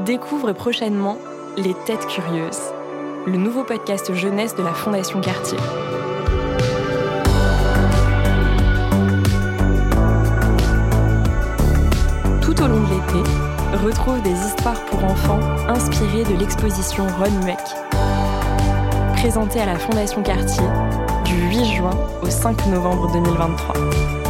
Découvre prochainement Les Têtes Curieuses, le nouveau podcast jeunesse de la Fondation Cartier. Tout au long de l'été, retrouve des histoires pour enfants inspirées de l'exposition Ron Mueck, présentée à la Fondation Cartier du 8 juin au 5 novembre 2023.